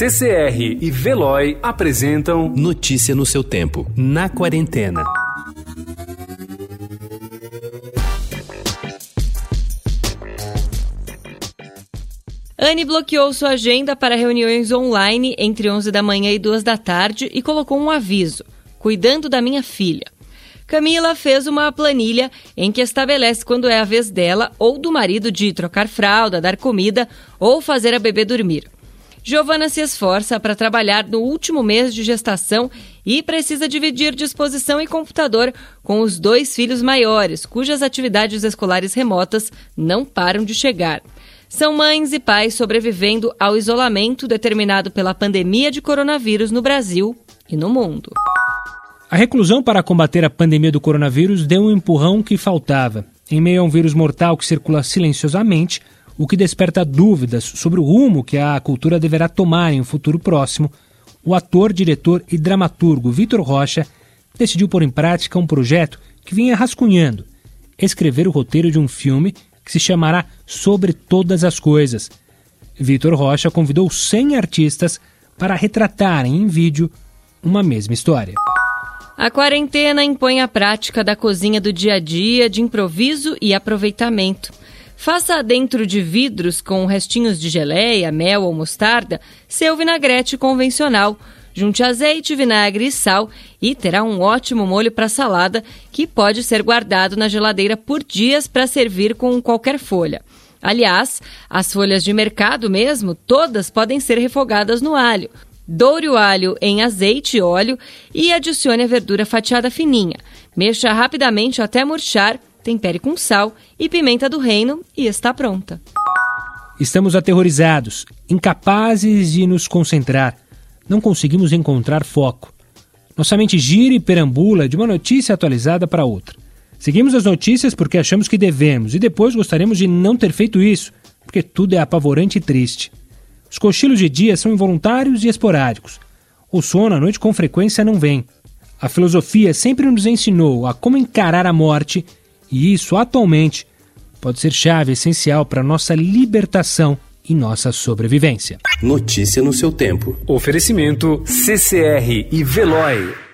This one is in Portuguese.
CCR e Veloy apresentam Notícia no seu tempo, na quarentena. Anne bloqueou sua agenda para reuniões online entre 11 da manhã e 2 da tarde e colocou um aviso: cuidando da minha filha. Camila fez uma planilha em que estabelece quando é a vez dela ou do marido de trocar fralda, dar comida ou fazer a bebê dormir. Giovana se esforça para trabalhar no último mês de gestação e precisa dividir disposição e computador com os dois filhos maiores, cujas atividades escolares remotas não param de chegar. São mães e pais sobrevivendo ao isolamento determinado pela pandemia de coronavírus no Brasil e no mundo. A reclusão para combater a pandemia do coronavírus deu um empurrão que faltava. Em meio a um vírus mortal que circula silenciosamente, o que desperta dúvidas sobre o rumo que a cultura deverá tomar em um futuro próximo, o ator, diretor e dramaturgo Vitor Rocha decidiu pôr em prática um projeto que vinha rascunhando: escrever o roteiro de um filme que se chamará Sobre Todas as Coisas. Vitor Rocha convidou 100 artistas para retratarem em vídeo uma mesma história. A quarentena impõe a prática da cozinha do dia a dia de improviso e aproveitamento. Faça dentro de vidros com restinhos de geleia, mel ou mostarda seu vinagrete convencional. Junte azeite, vinagre e sal e terá um ótimo molho para salada que pode ser guardado na geladeira por dias para servir com qualquer folha. Aliás, as folhas de mercado mesmo, todas podem ser refogadas no alho. Doure o alho em azeite e óleo e adicione a verdura fatiada fininha. Mexa rapidamente até murchar tempere com sal e pimenta do reino e está pronta. Estamos aterrorizados, incapazes de nos concentrar. Não conseguimos encontrar foco. Nossa mente gira e perambula de uma notícia atualizada para outra. Seguimos as notícias porque achamos que devemos e depois gostaríamos de não ter feito isso, porque tudo é apavorante e triste. Os cochilos de dia são involuntários e esporádicos. O sono à noite com frequência não vem. A filosofia sempre nos ensinou a como encarar a morte e isso, atualmente, pode ser chave essencial para nossa libertação e nossa sobrevivência. Notícia no seu tempo. Oferecimento CCR e Veloy.